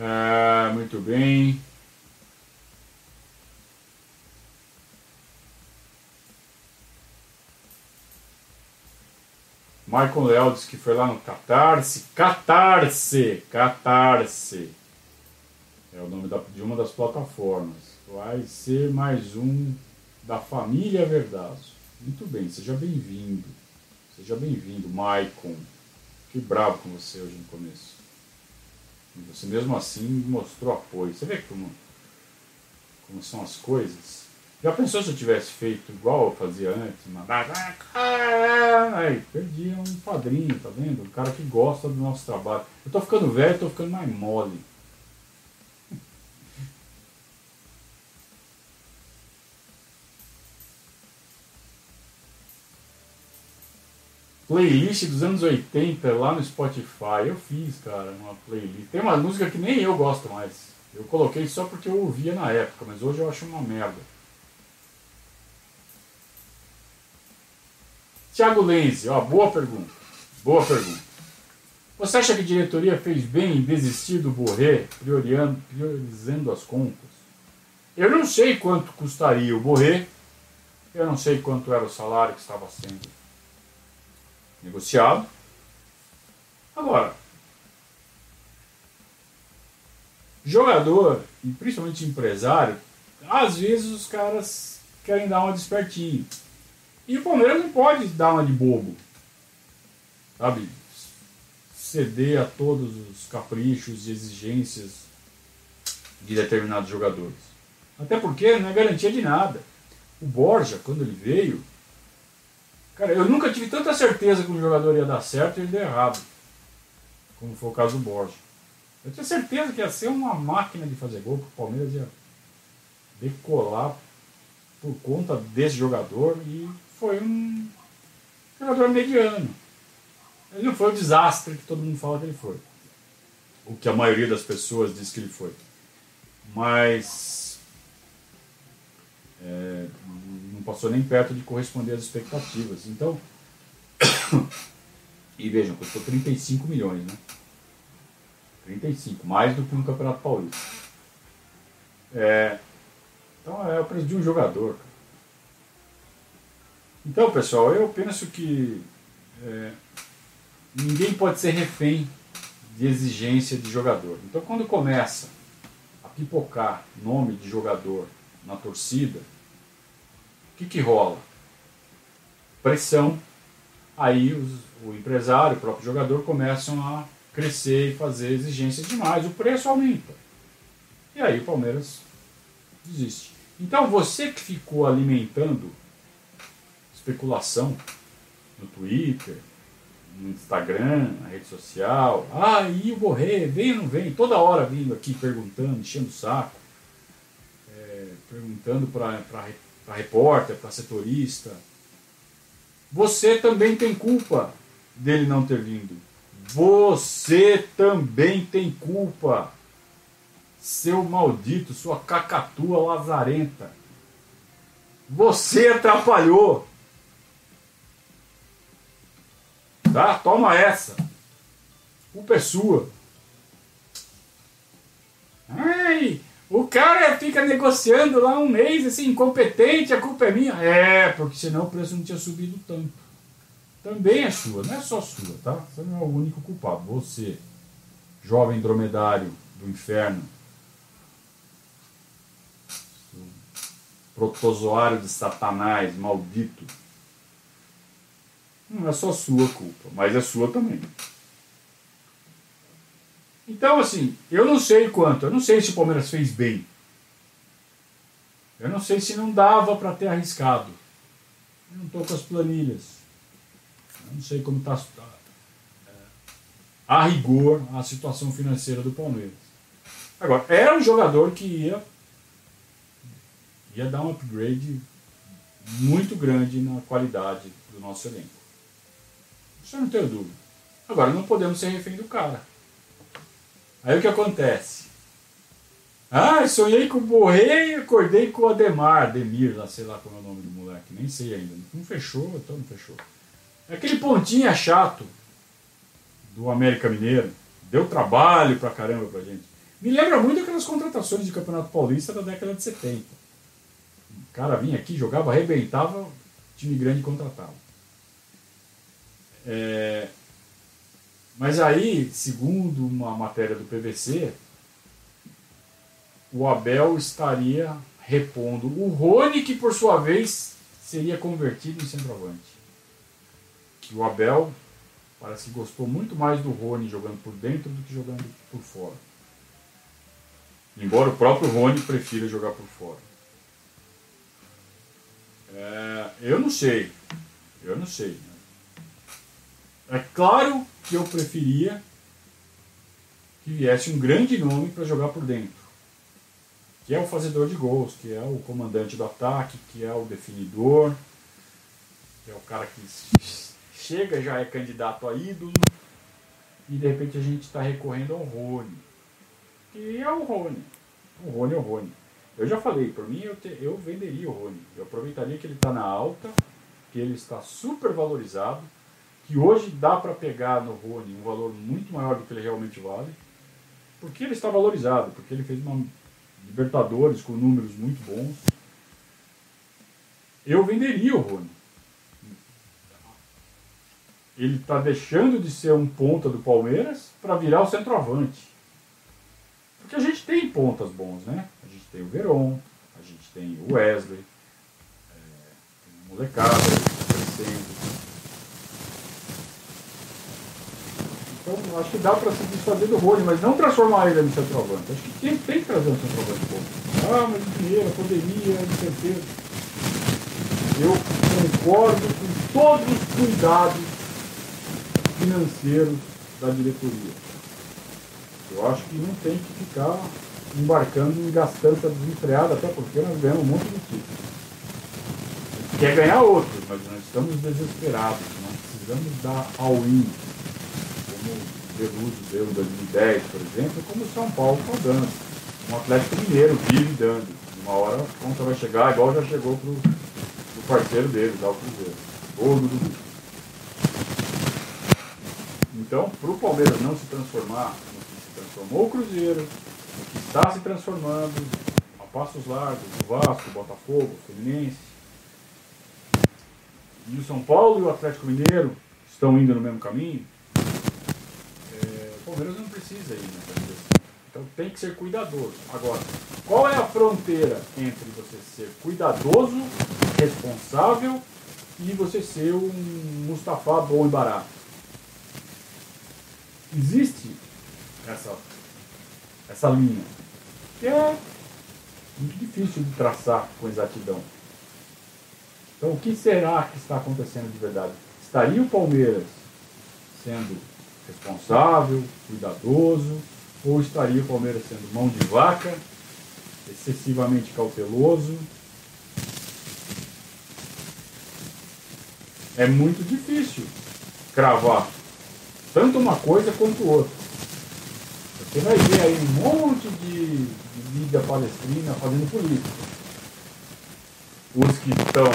Ah, muito bem. Michael Leal disse que foi lá no Catarse. Catarse! Catarse! É o nome da, de uma das plataformas. Vai ser mais um da família Verdazo. Muito bem, seja bem-vindo. Seja bem-vindo, Maicon. Que bravo com você hoje no começo. Você mesmo assim mostrou apoio. Você vê como, como são as coisas? Já pensou se eu tivesse feito igual eu fazia antes? Mandar. Aí, perdi um padrinho, tá vendo? Um cara que gosta do nosso trabalho. Eu tô ficando velho, tô ficando mais mole. Playlist dos anos 80 lá no Spotify. Eu fiz, cara, uma playlist. Tem uma música que nem eu gosto mais. Eu coloquei só porque eu ouvia na época, mas hoje eu acho uma merda. Tiago Lenze, ó, boa pergunta. Boa pergunta. Você acha que a diretoria fez bem em desistir do Borré, priorizando, as contas? Eu não sei quanto custaria o Borré, eu não sei quanto era o salário que estava sendo negociado. Agora, jogador, e principalmente empresário, às vezes os caras querem dar uma despertinho. E o Palmeiras não pode dar uma de bobo. Sabe? Ceder a todos os caprichos e exigências de determinados jogadores. Até porque não é garantia de nada. O Borja, quando ele veio, cara, eu nunca tive tanta certeza que um jogador ia dar certo e ele deu errado. Como foi o caso do Borja. Eu tinha certeza que ia ser uma máquina de fazer gol, que o Palmeiras ia decolar por conta desse jogador e foi um jogador mediano. Ele não foi o desastre que todo mundo fala que ele foi. O que a maioria das pessoas diz que ele foi. Mas é, não passou nem perto de corresponder às expectativas. Então, [coughs] e vejam, custou 35 milhões, né? 35, mais do que no Campeonato Paulista. É, então é o preço de um jogador. Então, pessoal, eu penso que é, ninguém pode ser refém de exigência de jogador. Então, quando começa a pipocar nome de jogador na torcida, o que, que rola? Pressão. Aí os, o empresário, o próprio jogador começam a crescer e fazer exigências demais. O preço aumenta. E aí o Palmeiras desiste. Então, você que ficou alimentando especulação no Twitter, no Instagram, na rede social. Ah, e o Borré, vem ou não vem? Toda hora vindo aqui perguntando, enchendo o saco, é, perguntando para repórter, para setorista. Você também tem culpa dele não ter vindo. Você também tem culpa. Seu maldito, sua cacatua lazarenta. Você atrapalhou. Tá? Toma essa. Culpa é sua. Ai, o cara fica negociando lá um mês, assim, incompetente, a culpa é minha. É, porque senão o preço não tinha subido tanto. Também é sua, não é só sua, tá? Você não é o único culpado. Você, jovem dromedário do inferno, protozoário de Satanás, maldito. Não é só sua culpa, mas é sua também. Então, assim, eu não sei quanto, eu não sei se o Palmeiras fez bem. Eu não sei se não dava para ter arriscado. Eu não estou com as planilhas. Eu não sei como está é, a rigor a situação financeira do Palmeiras. Agora, era um jogador que ia, ia dar um upgrade muito grande na qualidade do nosso elenco. Isso eu não tenho dúvida. Agora, não podemos ser refém do cara. Aí o que acontece? Ah, sonhei com o Borré e acordei com o Ademar, Demir, lá, sei lá como é o nome do moleque, nem sei ainda. Não fechou, então não fechou. É aquele pontinha chato do América Mineiro. Deu trabalho pra caramba pra gente. Me lembra muito aquelas contratações de Campeonato Paulista da década de 70. O cara vinha aqui, jogava, arrebentava, time grande contratava. É... Mas aí, segundo uma matéria do PVC, o Abel estaria repondo o Rony, que por sua vez seria convertido em centroavante. Que o Abel parece que gostou muito mais do Rony jogando por dentro do que jogando por fora. Embora o próprio Rony prefira jogar por fora. É, eu não sei. Eu não sei. É claro que eu preferia que viesse um grande nome para jogar por dentro que é o fazedor de gols, que é o comandante do ataque, que é o definidor, que é o cara que chega já é candidato a ídolo, e de repente a gente está recorrendo ao Rony. Que é o Rony. O Rony é o Rony. Eu já falei, por mim eu, te, eu venderia o Rony. Eu aproveitaria que ele está na alta, que ele está super valorizado, que hoje dá para pegar no Rony um valor muito maior do que ele realmente vale, porque ele está valorizado, porque ele fez uma Libertadores com números muito bons. Eu venderia o Rony. Ele está deixando de ser um ponta do Palmeiras para virar o centroavante. Porque a gente tem pontas bons, né? A gente tem o Veron, a gente tem o Wesley, é, tem o molecada crescendo. Então, acho que dá para se desfazer do Rony, mas não transformar ele no centroavante. Acho que tem, tem que trazer um centroavante bom. Ah, mas dinheiro, poderia, incerteza. Eu concordo com todos os cuidados financeiros da diretoria. Eu acho que não tem que ficar embarcando em gastança desenfreada, até porque nós ganhamos um monte de títulos. Quer ganhar outros, mas nós estamos desesperados, nós precisamos dar all-in o Veluso deu em 2010, por exemplo, como o São Paulo está dando. Um Atlético Mineiro vive dando. Uma hora a conta vai chegar, igual já chegou para o parceiro dele, o Cruzeiro. Ou do Dudu. Então, para o Palmeiras não se transformar no que se transformou o Cruzeiro, no que está se transformando, a passos largos, o Vasco, o Botafogo, o Fluminense, e o São Paulo e o Atlético Mineiro estão indo no mesmo caminho, Palmeiras não precisa ir nessa direção. Então tem que ser cuidadoso. Agora, qual é a fronteira entre você ser cuidadoso, responsável e você ser um Mustafa bom e barato? Existe essa, essa linha que é muito difícil de traçar com exatidão. Então, o que será que está acontecendo de verdade? Estaria o Palmeiras sendo responsável, cuidadoso, ou estaria o Palmeiras sendo mão de vaca, excessivamente cauteloso? É muito difícil cravar tanto uma coisa quanto outra. Você vai ver aí um monte de, mídia palestrina fazendo política. Os que estão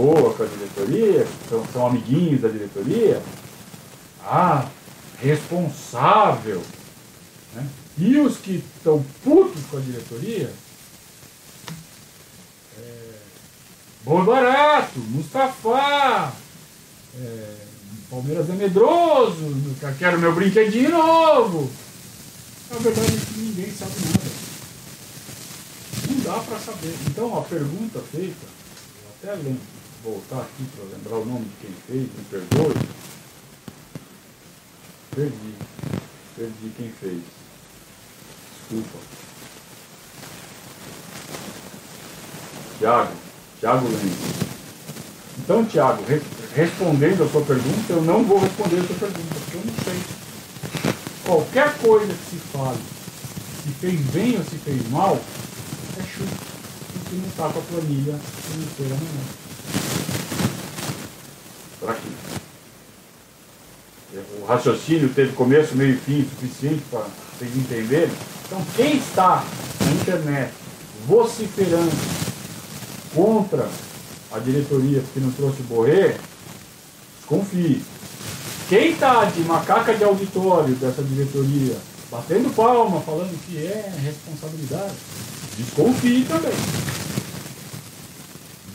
boa com a diretoria, são, são amiguinhos da diretoria. Ah, responsável. Né? E os que estão putos com a diretoria, é, bom barato, Mustafa, é, Palmeiras é medroso, quero meu brinquedinho novo. A verdade ninguém sabe nada. Não dá para saber. Então a pergunta feita, eu até lembro voltar aqui para lembrar o nome de quem fez, me perdoe. Perdi. Perdi quem fez. Desculpa. Tiago. Tiago Lenz. Então, Tiago, respondendo a sua pergunta, eu não vou responder a sua pergunta, porque eu não sei. qualquer coisa que se fale, se fez bem ou se fez mal, é chute, porque não está com a planilha financeira na mão. Para quê? O raciocínio teve começo, meio e fim suficiente para vocês entenderem. Então, quem está na internet vociferando contra a diretoria que não trouxe o Borré, desconfie. Quem está de macaca de auditório dessa diretoria, batendo palma, falando que é responsabilidade, desconfie também.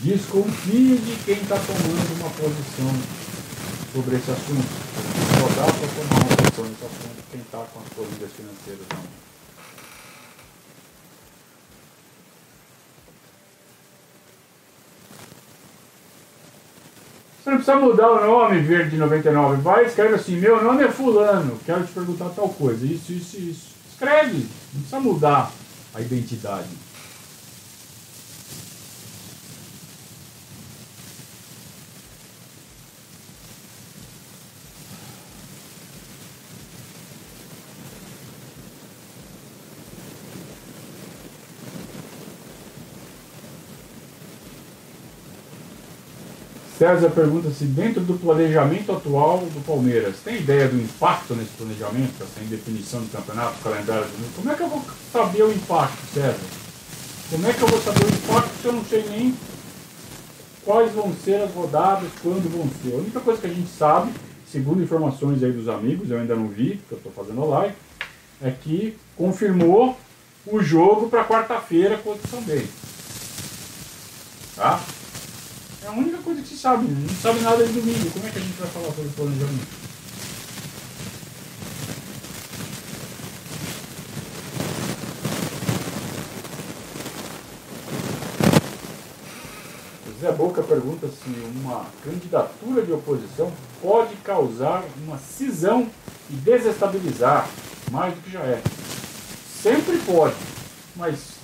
Desconfie de quem está tomando uma posição sobre esse assunto. Só dá para tomar uma posição nesse assunto quem está com as políticas financeiras na mão. Você não precisa mudar o nome Verde 99. Vai, escreve assim: Meu nome é Fulano, quero te perguntar tal coisa. Isso, isso, isso. Escreve, não precisa mudar a identidade. César pergunta se dentro do planejamento atual do Palmeiras, tem ideia do impacto nesse planejamento, essa indefinição do campeonato, calendário? Como é que eu vou saber o impacto, César? Como é que eu vou saber o impacto se eu não sei nem quais vão ser as rodadas, quando vão ser? A única coisa que a gente sabe, segundo informações aí dos amigos, eu ainda não vi, porque eu estou fazendo a live, é que confirmou o jogo para quarta-feira contra o São Bento. Tá? É a única coisa que se sabe, não sabe nada de domingo. Como é que a gente vai falar sobre planejamento? Zé Boca pergunta se uma candidatura de oposição pode causar uma cisão e desestabilizar mais do que já é. Sempre pode, mas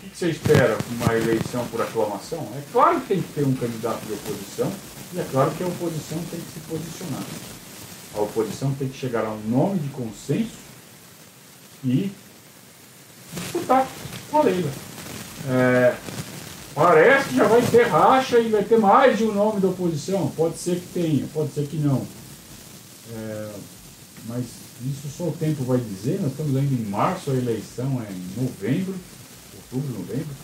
o que você espera uma eleição por aclamação? É claro que tem que ter um candidato de oposição e é claro que a oposição tem que se posicionar. A oposição tem que chegar a um nome de consenso e disputar com a Leila. É, parece que já vai ter racha e vai ter mais de um nome da oposição. Pode ser que tenha, pode ser que não. É, mas isso só o tempo vai dizer. Nós estamos ainda em março, a eleição é em novembro outubro, novembro.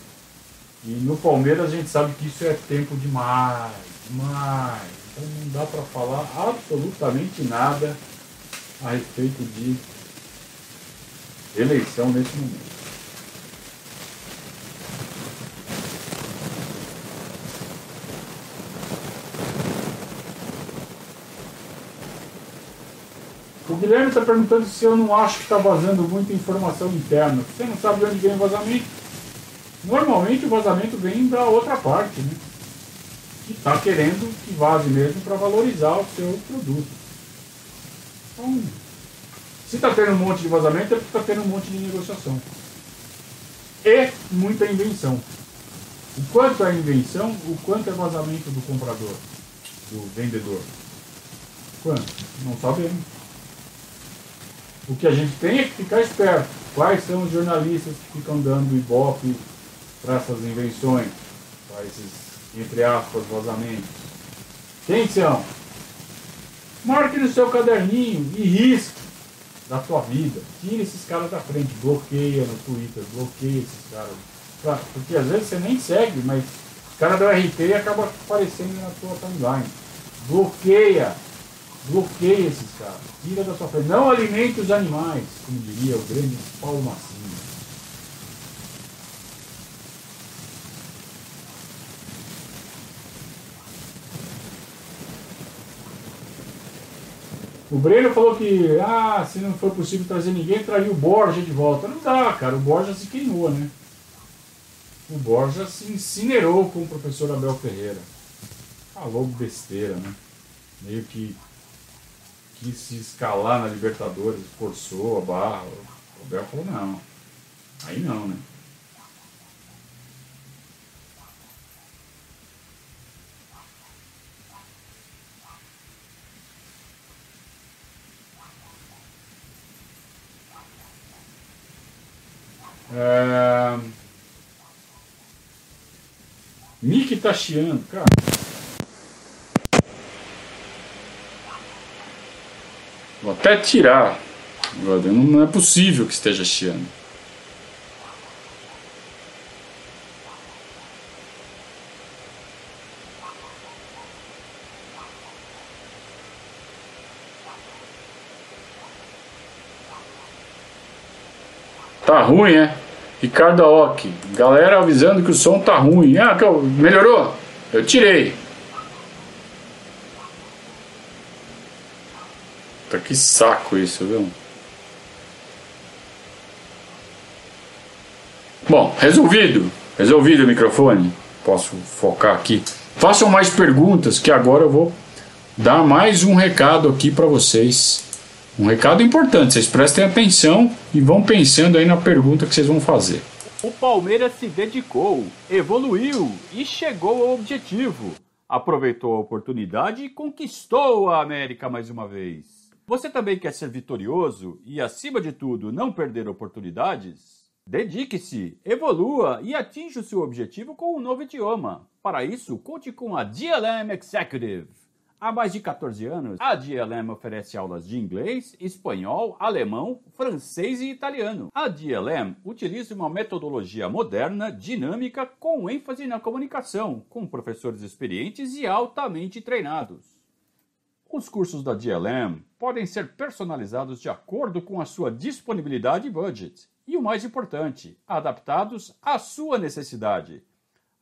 E no Palmeiras a gente sabe que isso é tempo demais, demais. Então não dá para falar absolutamente nada a respeito de eleição nesse momento. O Guilherme está perguntando se eu não acho que está vazando muita informação interna. Você não sabe de onde vem o vazamento? Normalmente o vazamento vem da outra parte, né? Que está querendo que vaze mesmo para valorizar o seu produto. Então, se está tendo um monte de vazamento, é porque está tendo um monte de negociação. E muita invenção. O quanto é invenção, o quanto é vazamento do comprador, do vendedor. Quanto? Não sabemos. O que a gente tem é que ficar esperto. Quais são os jornalistas que ficam dando ibope para essas invenções, para esses, entre aspas, vazamentos. Quem são? Marque no seu caderninho e risque da sua vida. Tire esses caras da frente, bloqueia no Twitter, bloqueia esses caras. Porque às vezes você nem segue, mas os caras do RT acabam aparecendo na sua timeline. Bloqueia, bloqueia esses caras. Tira da sua frente. Não alimente os animais, como diria o grande Paulo Massinho. O Breno falou que, ah, se não for possível trazer ninguém, traria o Borja de volta. Não dá, cara, o Borja se queimou, né? O Borja se incinerou com o professor Abel Ferreira. Falou besteira, né? Meio que quis se escalar na Libertadores, forçou a barra. O Abel falou, não. Aí não, né? É... Mickey tá chiando, cara. Vou até tirar. Não é possível que esteja chiando. Ruim, é? Ricardo Aoki. Galera avisando que o som tá ruim. Ah, melhorou? Eu tirei. Tá que saco isso, viu? Bom, resolvido. Resolvido o microfone. Posso focar aqui. Façam mais perguntas que agora eu vou dar mais um recado aqui para vocês. Um recado importante, vocês prestem atenção e vão pensando aí na pergunta que vocês vão fazer. O Palmeiras se dedicou, evoluiu e chegou ao objetivo. Aproveitou a oportunidade e conquistou a América mais uma vez. Você também quer ser vitorioso e, acima de tudo, não perder oportunidades? Dedique-se, evolua e atinja o seu objetivo com um novo idioma. Para isso, conte com a DLM Executive. Há mais de 14 anos, a DLM oferece aulas de inglês, espanhol, alemão, francês e italiano. A DLM utiliza uma metodologia moderna, dinâmica, com ênfase na comunicação, com professores experientes e altamente treinados. Os cursos da DLM podem ser personalizados de acordo com a sua disponibilidade e budget. E o mais importante, adaptados à sua necessidade.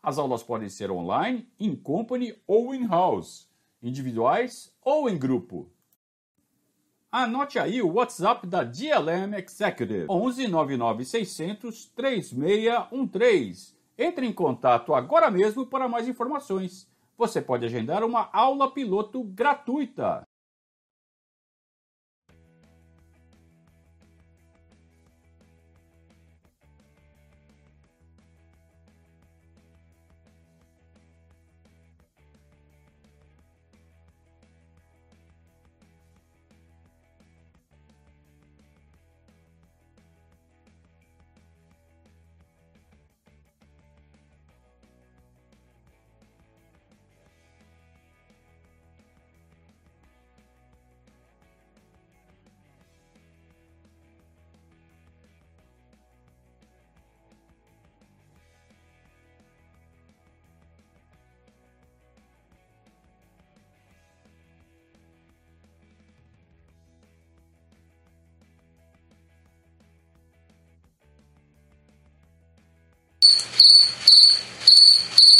As aulas podem ser online, in company ou in-house, individuais ou em grupo. Anote aí o WhatsApp da DLM Executive 11 99 600 3613. Entre em contato agora mesmo para mais informações você pode agendar uma aula piloto gratuita.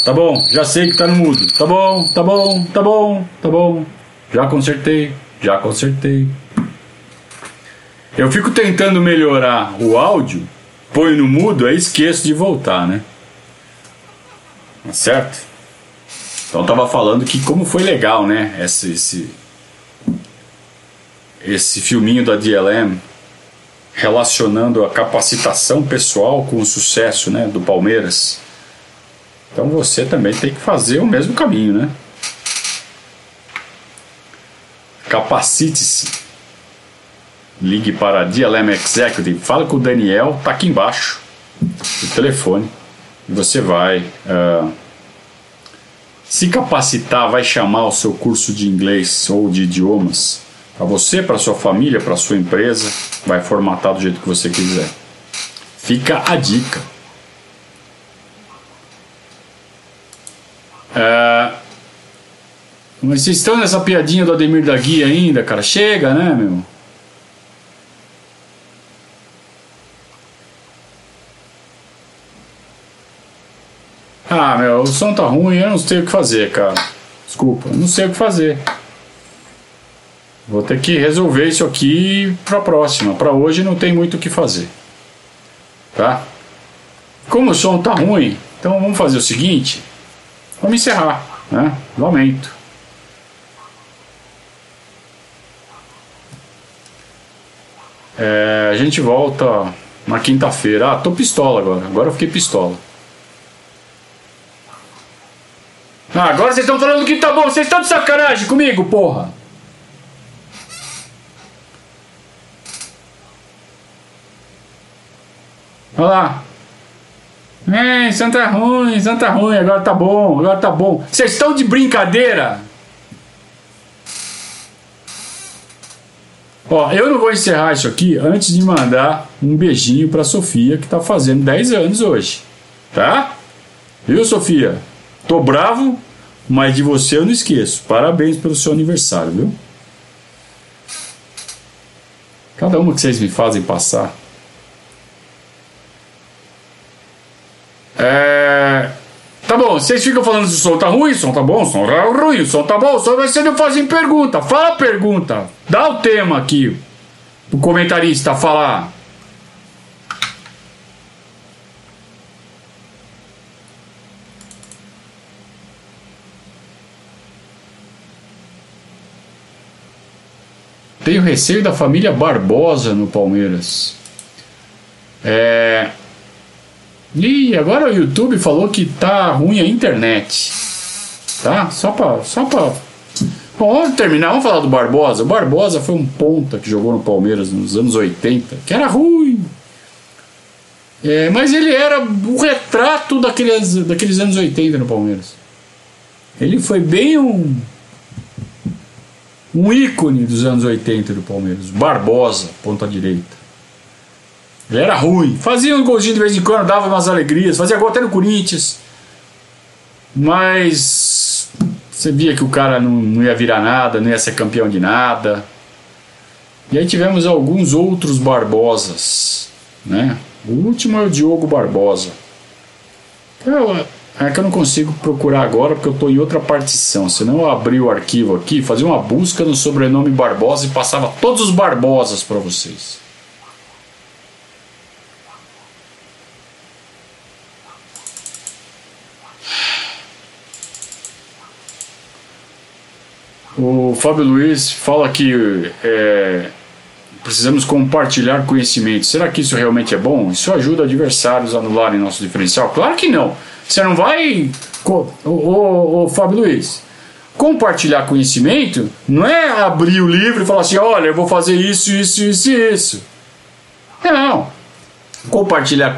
Tá bom, já sei que tá no mudo. Tá bom, tá bom, tá bom, tá bom. Já consertei, já consertei. Eu fico tentando melhorar o áudio, põe no mudo, aí esqueço de voltar, né? Tá certo? Então tava falando que como foi legal, né? Esse, esse, esse filminho da DLM relacionando a capacitação pessoal com o sucesso né, do Palmeiras. Então você também tem que fazer o mesmo caminho, né? Capacite-se. Ligue para a DLM Executive, fala com o Daniel, tá aqui embaixo, o telefone, e você vai uh, se capacitar, vai chamar o seu curso de inglês ou de idiomas para você, para sua família, para sua empresa, vai formatar do jeito que você quiser. Fica a dica. É... Mas vocês estão nessa piadinha do Ademir da Guia ainda, cara? Chega, né, meu? Ah, meu, o som tá ruim, eu não sei o que fazer, cara. Desculpa, não sei o que fazer. Vou ter que resolver isso aqui para a próxima. Para hoje não tem muito o que fazer. Tá? Como o som tá ruim, então vamos fazer o seguinte. Vamos encerrar, né? Lamento. É, a gente volta na quinta-feira. Ah, tô pistola agora. Agora eu fiquei pistola. Ah, agora vocês estão falando que tá bom. Vocês estão de sacanagem comigo, porra. Olha lá. É, Santa tá ruim, Santa tá ruim, agora tá bom, agora tá bom. Vocês estão de brincadeira? Ó, eu não vou encerrar isso aqui antes de mandar um beijinho pra Sofia, que tá fazendo 10 anos hoje. Tá? Viu, Sofia? Tô bravo, mas de você eu não esqueço. Parabéns pelo seu aniversário, viu? Cada uma que vocês me fazem passar. É... Tá bom, vocês ficam falando se o som tá ruim, o som tá bom, o som tá ruim, o som tá bom, o som vai ser fazem pergunta. Fala a pergunta. Dá o tema aqui. O comentarista falar. Tenho receio da família Barbosa no Palmeiras. É. E agora o YouTube falou que tá ruim a internet. Tá? Só pra. Só pra. Bom, vamos terminar, vamos falar do Barbosa. O Barbosa foi um ponta que jogou no Palmeiras nos anos 80, que era ruim. É, mas ele era o retrato daqueles, daqueles anos 80 no Palmeiras. Ele foi bem um um ícone dos anos 80 do Palmeiras, Barbosa, ponta direita. Ele era ruim, fazia um golzinho de vez em quando, dava umas alegrias, fazia gol até no Corinthians. Mas você via que o cara não, não ia virar nada, não ia ser campeão de nada. E aí tivemos alguns outros Barbosas, né? O último é o Diogo Barbosa. É que eu não consigo procurar agora porque eu estou em outra partição. Senão eu abri o arquivo aqui, fazia uma busca no sobrenome Barbosa e passava todos os Barbosas para vocês. O Fábio Luiz fala que é, precisamos compartilhar conhecimento. Será que isso realmente é bom? Isso ajuda adversários a anularem nosso diferencial? Claro que não. Você não vai. Ô, Fábio Luiz, compartilhar conhecimento não é abrir o livro e falar assim: olha, eu vou fazer isso, isso, isso e isso. Não. Compartilhar,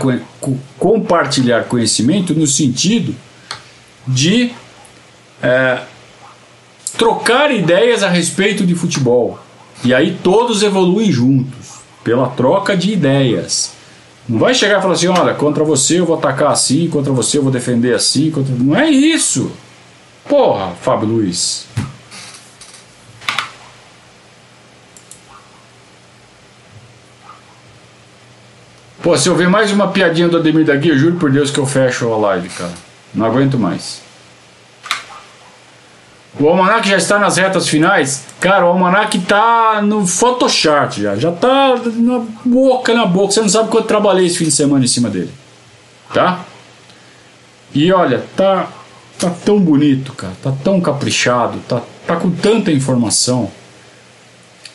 compartilhar conhecimento no sentido de é, trocar ideias a respeito de futebol. E aí todos evoluem juntos, pela troca de ideias. Não vai chegar e falar assim: olha, contra você eu vou atacar assim, contra você eu vou defender assim. Contra... Não é isso. Porra, Fábio Luiz. Pô, se eu ver mais uma piadinha do Ademir da Guia, eu juro por Deus que eu fecho a live, cara. Não aguento mais. O Almanac já está nas retas finais. Cara, o Almanac tá no Photoshop já. Já tá na boca, na boca. Você não sabe quanto trabalhei esse fim de semana em cima dele. Tá? E olha, tá, tá tão bonito, cara. Tá tão caprichado. Tá, tá com tanta informação.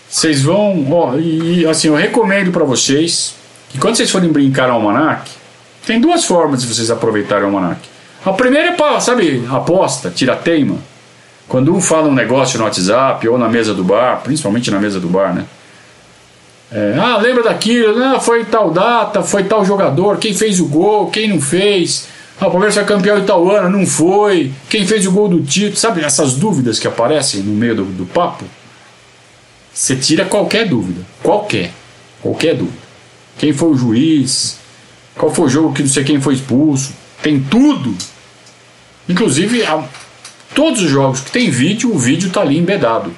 Vocês vão. Ó, e assim, eu recomendo para vocês que quando vocês forem brincar no Almanac, tem duas formas de vocês aproveitarem o Almanac. A primeira é para, sabe, aposta, tira teima. Quando um fala um negócio no WhatsApp ou na mesa do bar, principalmente na mesa do bar, né? É, ah, lembra daquilo? Ah, foi tal data, foi tal jogador, quem fez o gol, quem não fez. Ah, o Palmeiras foi campeão em tal ano, não foi. Quem fez o gol do título? Sabe essas dúvidas que aparecem no meio do, do papo? Você tira qualquer dúvida. Qualquer. Qualquer dúvida. Quem foi o juiz? Qual foi o jogo que não sei quem foi expulso? Tem tudo. Inclusive, a, Todos os jogos que tem vídeo, o vídeo está ali embedado.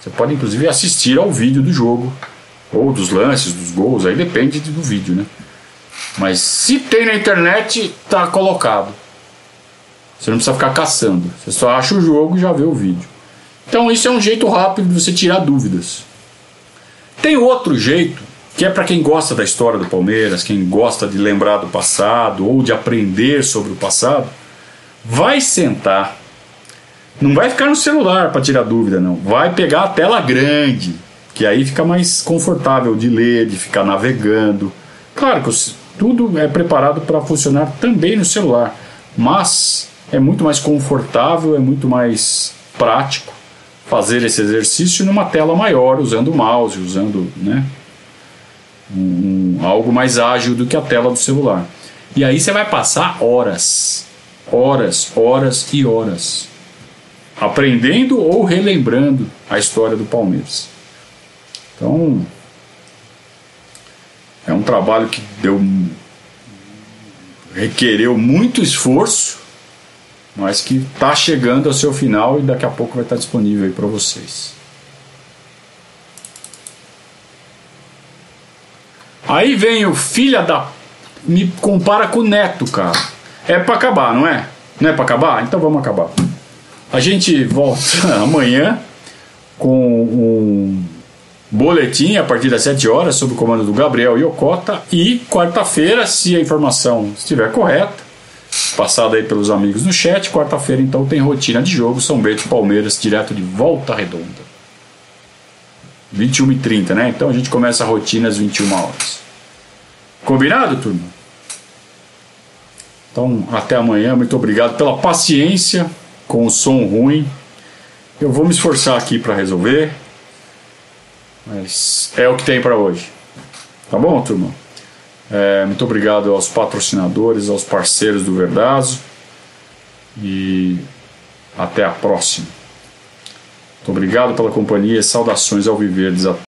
Você pode inclusive assistir ao vídeo do jogo, ou dos lances, dos gols, aí depende do vídeo, né? Mas se tem na internet, está colocado. Você não precisa ficar caçando. Você só acha o jogo e já vê o vídeo. Então isso é um jeito rápido de você tirar dúvidas. Tem outro jeito, que é para quem gosta da história do Palmeiras, quem gosta de lembrar do passado ou de aprender sobre o passado, vai sentar não vai ficar no celular para tirar dúvida, não. Vai pegar a tela grande, que aí fica mais confortável de ler, de ficar navegando. Claro que tudo é preparado para funcionar também no celular, mas é muito mais confortável, é muito mais prático fazer esse exercício numa tela maior, usando o mouse, usando, né? um, algo mais ágil do que a tela do celular. E aí você vai passar horas, horas, horas e horas aprendendo ou relembrando a história do Palmeiras. Então, é um trabalho que deu requereu muito esforço, mas que está chegando ao seu final e daqui a pouco vai estar disponível aí para vocês. Aí vem o filho da. Me compara com o neto, cara. É para acabar, não é? Não é para acabar? Então vamos acabar. A gente volta [laughs] amanhã com um boletim a partir das 7 horas sob o comando do Gabriel Iocota e quarta-feira, se a informação estiver correta, passada aí pelos amigos no chat, quarta-feira então tem rotina de jogo São Bento e Palmeiras direto de Volta Redonda. 21 e 30, né? Então a gente começa a rotina às 21 horas. Combinado, turma? Então, até amanhã. Muito obrigado pela paciência com o som ruim. Eu vou me esforçar aqui para resolver. Mas é o que tem para hoje. Tá bom, turma? É, muito obrigado aos patrocinadores, aos parceiros do Verdazo. E até a próxima. Muito obrigado pela companhia. Saudações ao Viverdes.